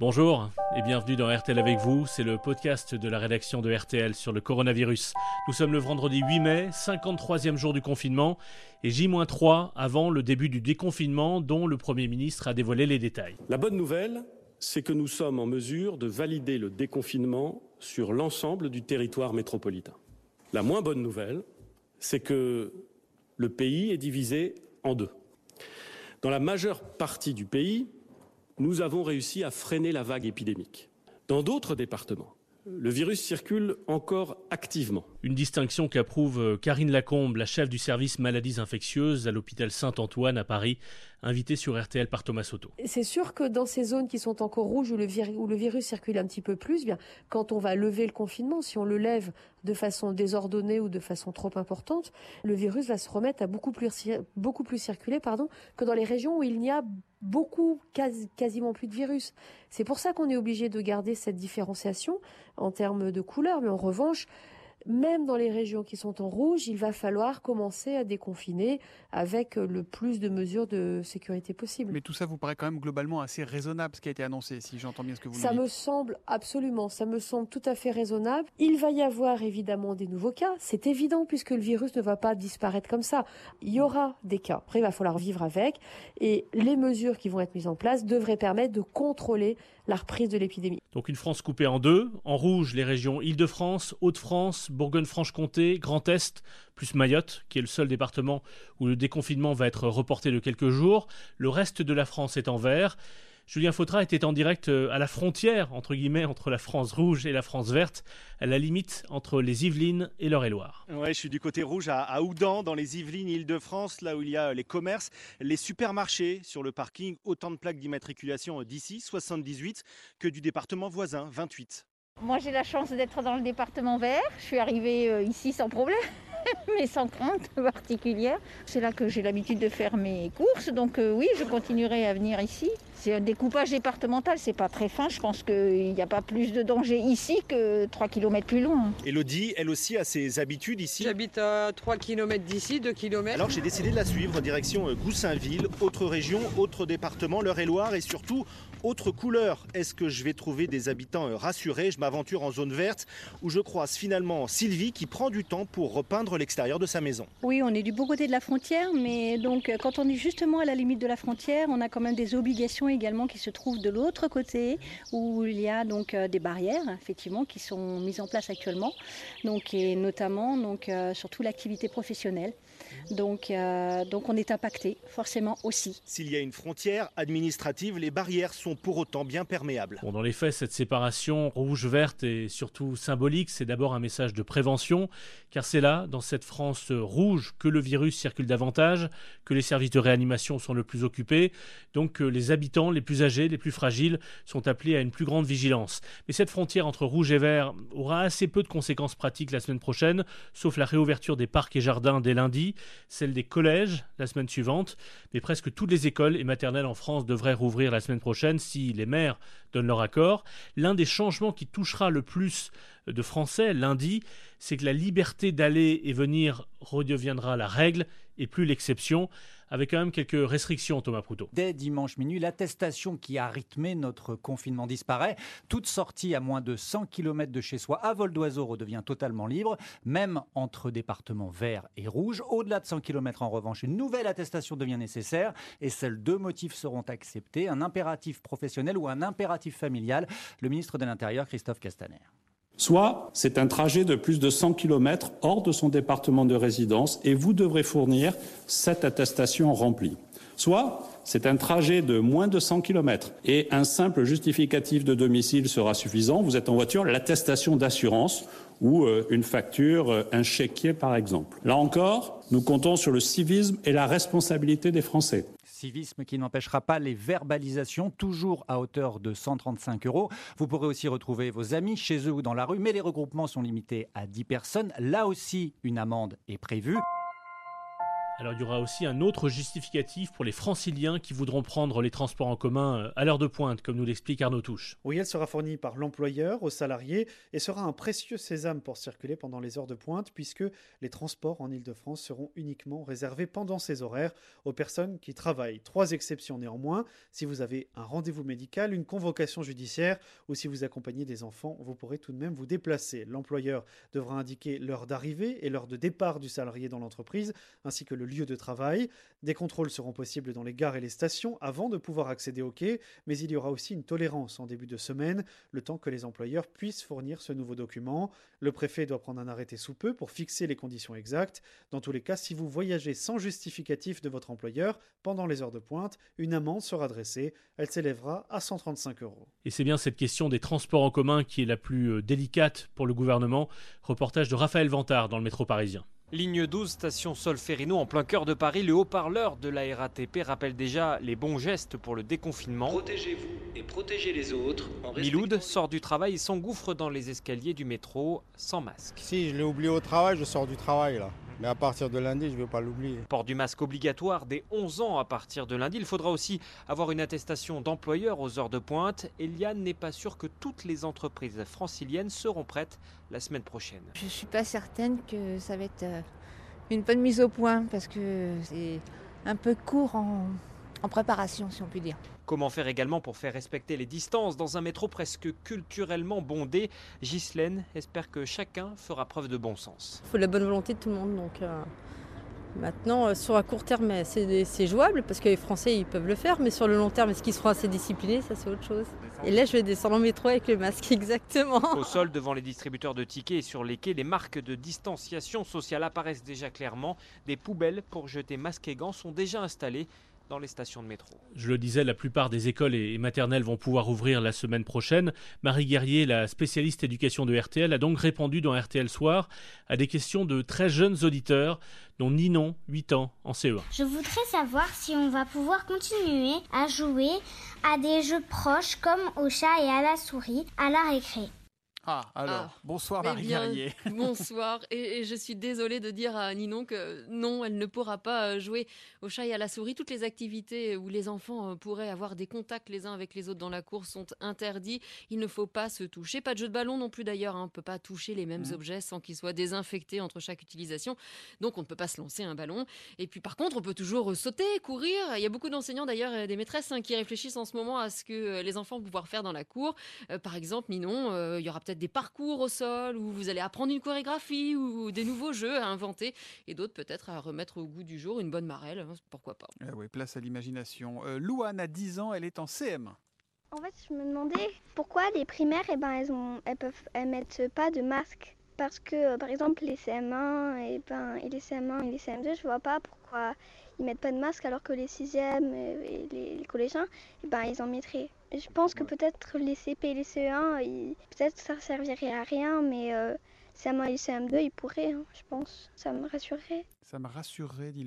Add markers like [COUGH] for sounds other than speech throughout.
Bonjour et bienvenue dans RTL avec vous. C'est le podcast de la rédaction de RTL sur le coronavirus. Nous sommes le vendredi 8 mai, 53e jour du confinement et J-3 avant le début du déconfinement dont le Premier ministre a dévoilé les détails. La bonne nouvelle, c'est que nous sommes en mesure de valider le déconfinement sur l'ensemble du territoire métropolitain. La moins bonne nouvelle, c'est que le pays est divisé en deux. Dans la majeure partie du pays, nous avons réussi à freiner la vague épidémique. Dans d'autres départements, le virus circule encore activement. Une distinction qu'approuve Karine Lacombe, la chef du service maladies infectieuses à l'hôpital Saint-Antoine à Paris, invitée sur RTL par Thomas Soto. C'est sûr que dans ces zones qui sont encore rouges où le, virus circule un petit peu plus, bien, quand on va lever le confinement, si on le lève de façon désordonnée ou de façon trop importante, le virus va se remettre à beaucoup plus, beaucoup plus circuler pardon, que dans les régions où il n'y a beaucoup, quasiment plus de virus. C'est pour ça qu'on est obligé de garder cette différenciation en termes de couleur, mais en revanche, même dans les régions qui sont en rouge, il va falloir commencer à déconfiner avec le plus de mesures de sécurité possible. Mais tout ça vous paraît quand même globalement assez raisonnable ce qui a été annoncé, si j'entends bien ce que vous ça dites. Ça me semble absolument, ça me semble tout à fait raisonnable. Il va y avoir évidemment des nouveaux cas, c'est évident puisque le virus ne va pas disparaître comme ça. Il y aura des cas. Après, il va falloir vivre avec et les mesures qui vont être mises en place devraient permettre de contrôler la reprise de l'épidémie. Donc une France coupée en deux. En rouge, les régions Île-de-France, Hauts-de-France, Bourgogne-Franche-Comté, Grand Est, plus Mayotte, qui est le seul département où le déconfinement va être reporté de quelques jours. Le reste de la France est en vert. Julien Fautra était en direct euh, à la frontière, entre guillemets, entre la France rouge et la France verte, à la limite entre les Yvelines et l'Eure-et-Loire. Ouais, je suis du côté rouge à, à Oudan, dans les Yvelines, Île-de-France, là où il y a les commerces, les supermarchés sur le parking, autant de plaques d'immatriculation d'ici, 78, que du département voisin, 28. Moi j'ai la chance d'être dans le département vert, je suis arrivée euh, ici sans problème. [LAUGHS] mais sans crainte particulière. C'est là que j'ai l'habitude de faire mes courses, donc euh, oui, je continuerai à venir ici. C'est un découpage départemental, c'est pas très fin. Je pense qu'il n'y a pas plus de danger ici que 3 km plus loin. Elodie, elle aussi a ses habitudes ici. J'habite à 3 km d'ici, 2 km. Alors j'ai décidé de la suivre, direction euh, Goussainville, autre région, autre département, l'Eure-et-Loire et surtout autre couleur. Est-ce que je vais trouver des habitants euh, rassurés? Je m'aventure en zone verte où je croise finalement Sylvie qui prend du temps pour repeindre l'extérieur de sa maison. Oui, on est du beau côté de la frontière, mais donc euh, quand on est justement à la limite de la frontière, on a quand même des obligations également qui se trouvent de l'autre côté, où il y a donc euh, des barrières, effectivement, qui sont mises en place actuellement, donc et notamment donc euh, surtout l'activité professionnelle. Donc, donc on est impacté forcément aussi. S'il y a une frontière administrative, les barrières sont pour autant bien perméables. Bon, dans les faits, cette séparation rouge-verte est surtout symbolique. C'est d'abord un message de prévention, car c'est là, dans cette France rouge, que le virus circule davantage, que les services de réanimation sont le plus occupés, donc que les habitants les plus âgés, les plus fragiles, sont appelés à une plus grande vigilance. Mais cette frontière entre rouge et vert aura assez peu de conséquences pratiques la semaine prochaine, sauf la réouverture des parcs et jardins dès lundi, celle des collèges la semaine suivante, mais presque toutes les écoles et maternelles en France devraient rouvrir la semaine prochaine si les maires donnent leur accord. L'un des changements qui touchera le plus de Français lundi, c'est que la liberté d'aller et venir redeviendra la règle et plus l'exception, avec quand même quelques restrictions, Thomas Proutot. Dès dimanche minuit, l'attestation qui a rythmé notre confinement disparaît. Toute sortie à moins de 100 km de chez soi à vol d'oiseau redevient totalement libre, même entre départements verts et rouges. Au-delà de 100 km, en revanche, une nouvelle attestation devient nécessaire et seuls deux motifs seront acceptés, un impératif professionnel ou un impératif familial. Le ministre de l'Intérieur, Christophe Castaner. Soit c'est un trajet de plus de 100 km hors de son département de résidence et vous devrez fournir cette attestation remplie. Soit c'est un trajet de moins de 100 km et un simple justificatif de domicile sera suffisant. Vous êtes en voiture, l'attestation d'assurance ou euh, une facture, euh, un chéquier par exemple. Là encore, nous comptons sur le civisme et la responsabilité des Français. Qui n'empêchera pas les verbalisations, toujours à hauteur de 135 euros. Vous pourrez aussi retrouver vos amis chez eux ou dans la rue, mais les regroupements sont limités à 10 personnes. Là aussi, une amende est prévue. Alors il y aura aussi un autre justificatif pour les franciliens qui voudront prendre les transports en commun euh, à l'heure de pointe, comme nous l'explique Arnaud Touche. Oui, elle sera fournie par l'employeur aux salariés et sera un précieux sésame pour circuler pendant les heures de pointe, puisque les transports en Ile-de-France seront uniquement réservés pendant ces horaires aux personnes qui travaillent. Trois exceptions néanmoins, si vous avez un rendez-vous médical, une convocation judiciaire ou si vous accompagnez des enfants, vous pourrez tout de même vous déplacer. L'employeur devra indiquer l'heure d'arrivée et l'heure de départ du salarié dans l'entreprise, ainsi que le lieu de travail. Des contrôles seront possibles dans les gares et les stations avant de pouvoir accéder au quai, mais il y aura aussi une tolérance en début de semaine, le temps que les employeurs puissent fournir ce nouveau document. Le préfet doit prendre un arrêté sous peu pour fixer les conditions exactes. Dans tous les cas, si vous voyagez sans justificatif de votre employeur pendant les heures de pointe, une amende sera dressée. Elle s'élèvera à 135 euros. Et c'est bien cette question des transports en commun qui est la plus euh, délicate pour le gouvernement. Reportage de Raphaël Vantard dans le métro parisien. Ligne 12, station Solferino, en plein cœur de Paris, le haut-parleur de la RATP rappelle déjà les bons gestes pour le déconfinement. Protégez-vous et protégez les autres. Miloud sort du travail et s'engouffre dans les escaliers du métro sans masque. Si je l'ai oublié au travail, je sors du travail là. Mais à partir de lundi, je ne vais pas l'oublier. Port du masque obligatoire dès 11 ans à partir de lundi. Il faudra aussi avoir une attestation d'employeur aux heures de pointe. Eliane n'est pas sûre que toutes les entreprises franciliennes seront prêtes la semaine prochaine. Je ne suis pas certaine que ça va être euh, une bonne mise au point parce que c'est un peu court en, en préparation, si on peut dire. Comment faire également pour faire respecter les distances dans un métro presque culturellement bondé? Ghislaine espère que chacun fera preuve de bon sens. Il faut la bonne volonté de tout le monde. Donc euh, maintenant, euh, sur un court terme, c'est jouable parce que les Français ils peuvent le faire, mais sur le long terme, est-ce qu'ils seront assez disciplinés? Ça, c'est autre chose. Et là, je vais descendre en métro avec le masque, [LAUGHS] exactement. Au sol, devant les distributeurs de tickets et sur les quais, les marques de distanciation sociale apparaissent déjà clairement. Des poubelles pour jeter masques et gants sont déjà installées dans les stations de métro. Je le disais, la plupart des écoles et maternelles vont pouvoir ouvrir la semaine prochaine. Marie Guerrier, la spécialiste éducation de RTL, a donc répondu dans RTL Soir à des questions de très jeunes auditeurs, dont Ninon, 8 ans, en CE1. Je voudrais savoir si on va pouvoir continuer à jouer à des jeux proches comme au chat et à la souris à la récré. Ah, alors, Ah. bonsoir Eh Marie bien, Guerrier. [LAUGHS] [LAUGHS] Bonsoir. Et, et je suis désolée de dire à Ninon que non, elle ne pourra pas euh, jouer au chat et à la souris. Toutes les activités où les enfants euh, pourraient avoir des contacts les uns avec les autres dans la cour sont interdits. Il ne faut pas se toucher. Pas de jeu de ballon non plus d'ailleurs. hein. On ne peut pas toucher les mêmes Mhm. objets sans qu'ils soient désinfectés entre chaque utilisation. Donc on ne peut pas se lancer un ballon. Et puis par contre, on peut toujours euh, sauter, courir. Il y a beaucoup d'enseignants d'ailleurs, et des maîtresses hein, qui réfléchissent en ce moment à ce que euh, les enfants vont pouvoir faire dans la cour. Euh, par exemple, Ninon, euh, il y aura peut-être des parcours au sol où vous allez apprendre une chorégraphie ou des nouveaux jeux à inventer et d'autres peut-être à remettre au goût du jour une bonne marelle, hein, pourquoi pas. Eh oui, place à l'imagination. Euh, Louane a 10 ans, elle est en CM. En fait, je me demandais pourquoi les primaires, eh ben, elles, ont, elles peuvent, elles mettent pas de masque. Parce que, euh, par exemple, les CM1 et, ben, et les CM1 et les CM2, je vois pas pourquoi ils mettent pas de masque alors que les 6e et les, les collégiens, eh ben, ils en mettraient. Je pense que peut-être les CP et les CE1, ils- peut-être ça servirait à rien, mais euh, CM1 et CM2, ils pourraient, hein, je pense. Ça me rassurerait. Ça me rassurerait, dit.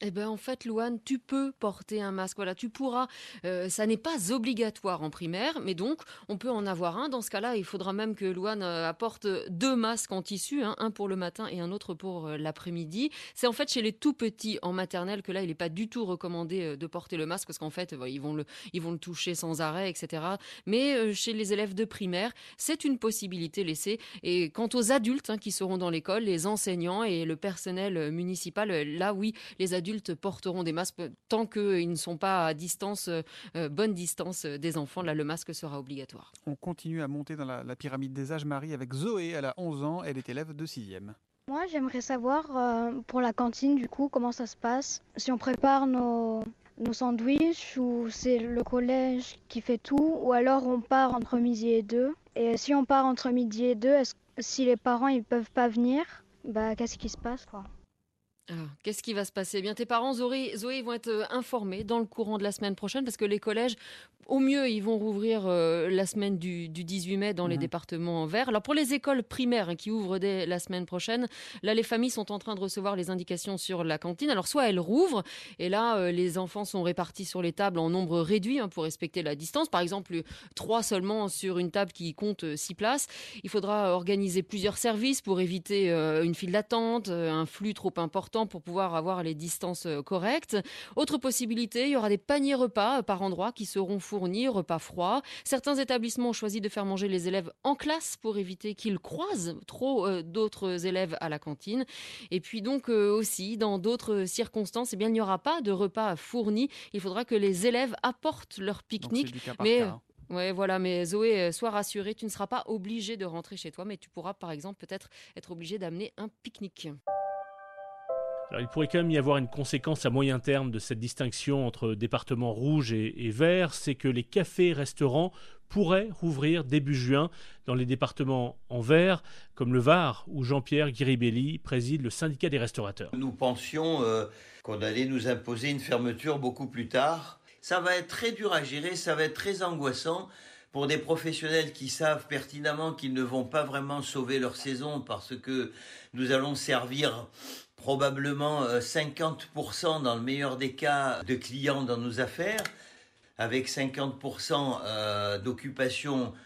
Eh ben en fait, Louane, tu peux porter un masque. Voilà, tu pourras. Euh, ça n'est pas obligatoire en primaire, mais donc on peut en avoir un. Dans ce cas-là, il faudra même que Louane euh, apporte deux masques en tissu, hein, un pour le matin et un autre pour euh, l'après-midi. C'est en fait chez les tout petits en maternelle que là, il n'est pas du tout recommandé de porter le masque parce qu'en fait, ils vont le, toucher sans arrêt, etc. Mais chez les élèves de primaire, c'est une possibilité laissée. Et quant aux adultes hein, qui seront dans l'école, les enseignants et le personnel municipal, là oui, les adultes porteront des masques tant qu'ils ne sont pas à distance, euh, euh, bonne distance euh, des enfants. Là, le masque sera obligatoire. On continue à monter dans la, la pyramide des âges, Marie, avec Zoé. Elle a 11 ans, elle est élève de 6e. Moi, j'aimerais savoir euh, pour la cantine, du coup, comment ça se passe? Si on prépare nos, nos sandwichs ou c'est le collège qui fait tout, ou alors on part entre midi et deux. Et si on part entre midi et deux, est-ce, si les parents ils peuvent pas venir, bah qu'est-ce qui se passe quoi? Alors, Qu'est-ce qui va se passer? Eh bien, tes parents, Zoé, Zoé, vont être euh, informés dans le courant de la semaine prochaine parce que les collèges Au mieux, ils vont rouvrir euh, la semaine du, 18 mai dans les Mhm. départements verts. Alors pour les écoles primaires hein, qui ouvrent dès la semaine prochaine, là les familles sont en train de recevoir les indications sur la cantine. Alors soit elles rouvrent et là euh, les enfants sont répartis sur les tables en nombre réduit hein, pour respecter la distance. Par exemple, trois seulement sur une table qui compte six places. Il faudra organiser plusieurs services pour éviter euh, une file d'attente, un flux trop important pour pouvoir avoir les distances euh, correctes. Autre possibilité, il y aura des paniers repas euh, par endroit qui seront fournis, repas froids. Certains établissements ont choisi de faire manger les élèves en classe pour éviter qu'ils croisent trop euh, d'autres élèves à la cantine. Et puis donc euh, aussi, dans d'autres circonstances, eh bien, il n'y aura pas de repas fournis. Il faudra que les élèves apportent leur pique-nique. Mais cas, hein. Ouais, voilà, mais Zoé, sois rassurée, tu ne seras pas obligé de rentrer chez toi, mais tu pourras par exemple peut-être être obligé d'amener un pique-nique. Il pourrait quand même y avoir une conséquence à moyen terme de cette distinction entre départements rouges et, et verts, c'est que les cafés et restaurants pourraient rouvrir début juin dans les départements en vert, comme le Var, où Jean-Pierre Guiribelli préside le syndicat des restaurateurs. Nous pensions euh, qu'on allait nous imposer une fermeture beaucoup plus tard. Ça va être très dur à gérer, ça va être très angoissant pour des professionnels qui savent pertinemment qu'ils ne vont pas vraiment sauver leur saison parce que nous allons servir probablement euh, 50% dans le meilleur des cas de clients dans nos affaires, avec 50% euh, d'occupation euh,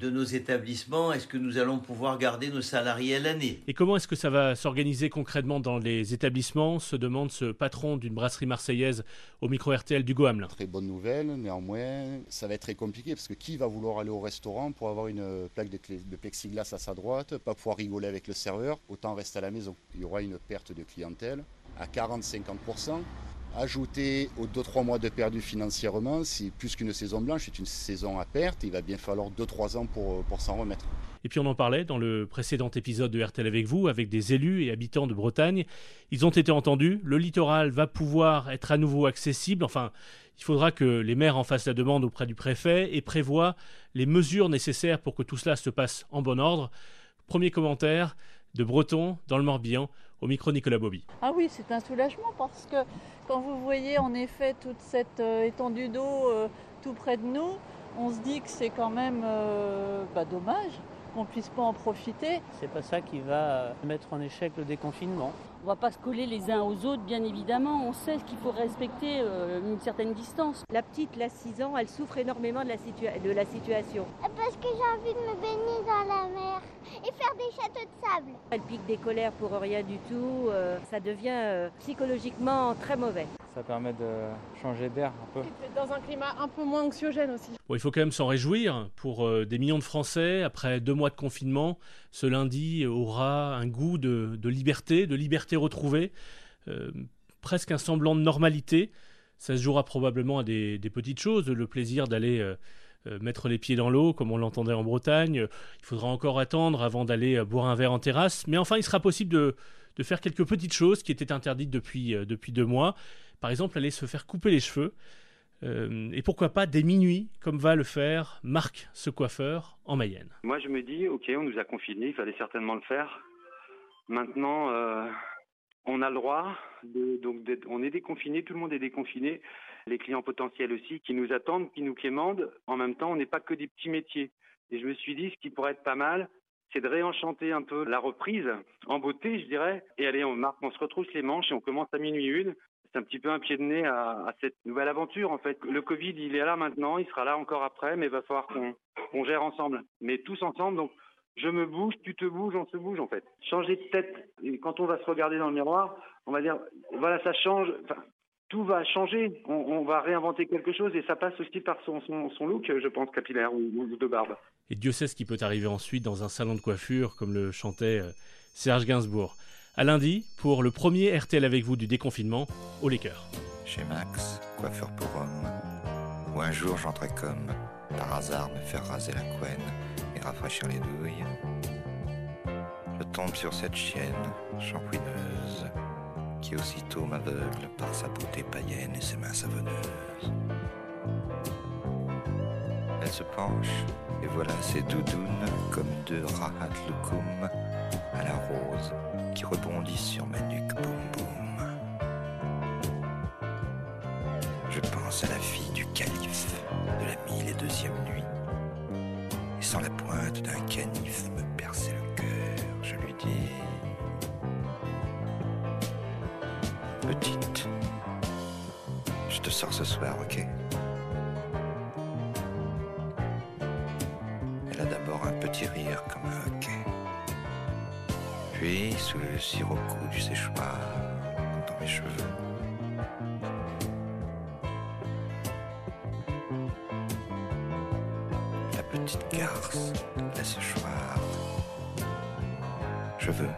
de nos établissements. Est-ce que nous allons pouvoir garder nos salariés à l'année? Et comment est-ce que ça va s'organiser concrètement dans les établissements? se demande ce patron d'une brasserie marseillaise au micro RTL du Hamelin. Très bonne nouvelle, néanmoins, ça va être très compliqué parce que qui va vouloir aller au restaurant pour avoir une plaque de, clé- de plexiglas à sa droite, pas pouvoir rigoler avec le serveur, autant rester à la maison. Il y aura une perte de clientèle à 40-50%. Ajouter aux 2-3 mois de perdu financièrement, c'est plus qu'une saison blanche, c'est une saison à perte. Il va bien falloir 2-3 ans pour, pour s'en remettre. Et puis on en parlait dans le précédent épisode de RTL avec vous, avec des élus et habitants de Bretagne. Ils ont été entendus. Le littoral va pouvoir être à nouveau accessible. Enfin, il faudra que les maires en fassent la demande auprès du préfet et prévoient les mesures nécessaires pour que tout cela se passe en bon ordre. Premier commentaire de Breton dans le Morbihan au micro Nicolas Bobby. Ah oui, c'est un soulagement parce que quand vous voyez en effet toute cette euh, étendue d'eau euh, tout près de nous, on se dit que c'est quand même euh, bah, dommage qu'on puisse pas en profiter. C'est pas ça qui va mettre en échec le déconfinement. On va pas se coller les uns aux autres, bien évidemment. On sait qu'il faut respecter euh, une certaine distance. La petite, la 6 ans, elle souffre énormément de la, situa- de la situation. Parce que j'ai envie de me baigner dans la mer et faire des châteaux de sable. Elle pique des colères pour rien du tout. euh, ça devient euh, psychologiquement très mauvais. Ça permet de changer d'air un peu. Dans un climat un peu moins anxiogène aussi. Bon, il faut quand même s'en réjouir. Pour euh, des millions de Français, après deux mois de confinement, ce lundi aura un goût de, de liberté, de liberté retrouvée, euh, presque un semblant de normalité. Ça se jouera probablement à des, des petites choses, le plaisir d'aller euh, mettre les pieds dans l'eau, comme on l'entendait en Bretagne. Il faudra encore attendre avant d'aller boire un verre en terrasse. Mais enfin, il sera possible de, de faire quelques petites choses qui étaient interdites depuis, euh, depuis deux mois. Par exemple, aller se faire couper les cheveux. Euh, et pourquoi pas dès minuit, comme va le faire Marc, ce coiffeur, en Mayenne. Moi, je me dis, ok, on nous a confinés, il fallait certainement le faire. Maintenant, euh, on a le droit, donc on est déconfiné, tout le monde est déconfiné, les clients potentiels aussi, qui nous attendent, qui nous quémandent. En même temps, on n'est pas que des petits métiers. Et je me suis dit, ce qui pourrait être pas mal, c'est de réenchanter un peu la reprise en beauté, je dirais. Et allez, on, on se retrousse les manches et on commence à minuit une. C'est un petit peu un pied de nez à, cette nouvelle aventure, en fait. Le Covid, il est là maintenant, il sera là encore après, mais il va falloir qu'on gère ensemble. Mais tous ensemble, donc je me bouge, tu te bouges, on se bouge, en fait. Changer de tête. Quand on va se regarder dans le miroir, on va dire, voilà, ça change. Tout va changer. On, va réinventer quelque chose et ça passe aussi par son, look, je pense, capillaire ou, ou de barbe. Et Dieu sait ce qui peut arriver ensuite dans un salon de coiffure, comme le chantait euh, Serge Gainsbourg. À lundi, pour le premier RTL avec vous du déconfinement, au Laker. Chez Max, coiffeur pour homme, où un jour j'entrais comme, par hasard, me faire raser la couenne et rafraîchir les douilles. Je tombe sur cette chienne, shampouineuse, qui aussitôt m'aveugle par sa beauté païenne et ses mains savonneuses. Elle se penche, et voilà ses doudounes comme deux rahat à la rose qui rebondissent sur ma nuque, boum boum. Je pense à la fille du calife, de la mille et deuxième nuit. Et sans la pointe d'un canif me percer le cœur, je lui dis Petite, je te sors ce soir, ok? Elle a d'abord un petit rire comme un. Puis, sous le sirocco du séchoir, dans mes cheveux, la petite garce, la séchoir. Je veux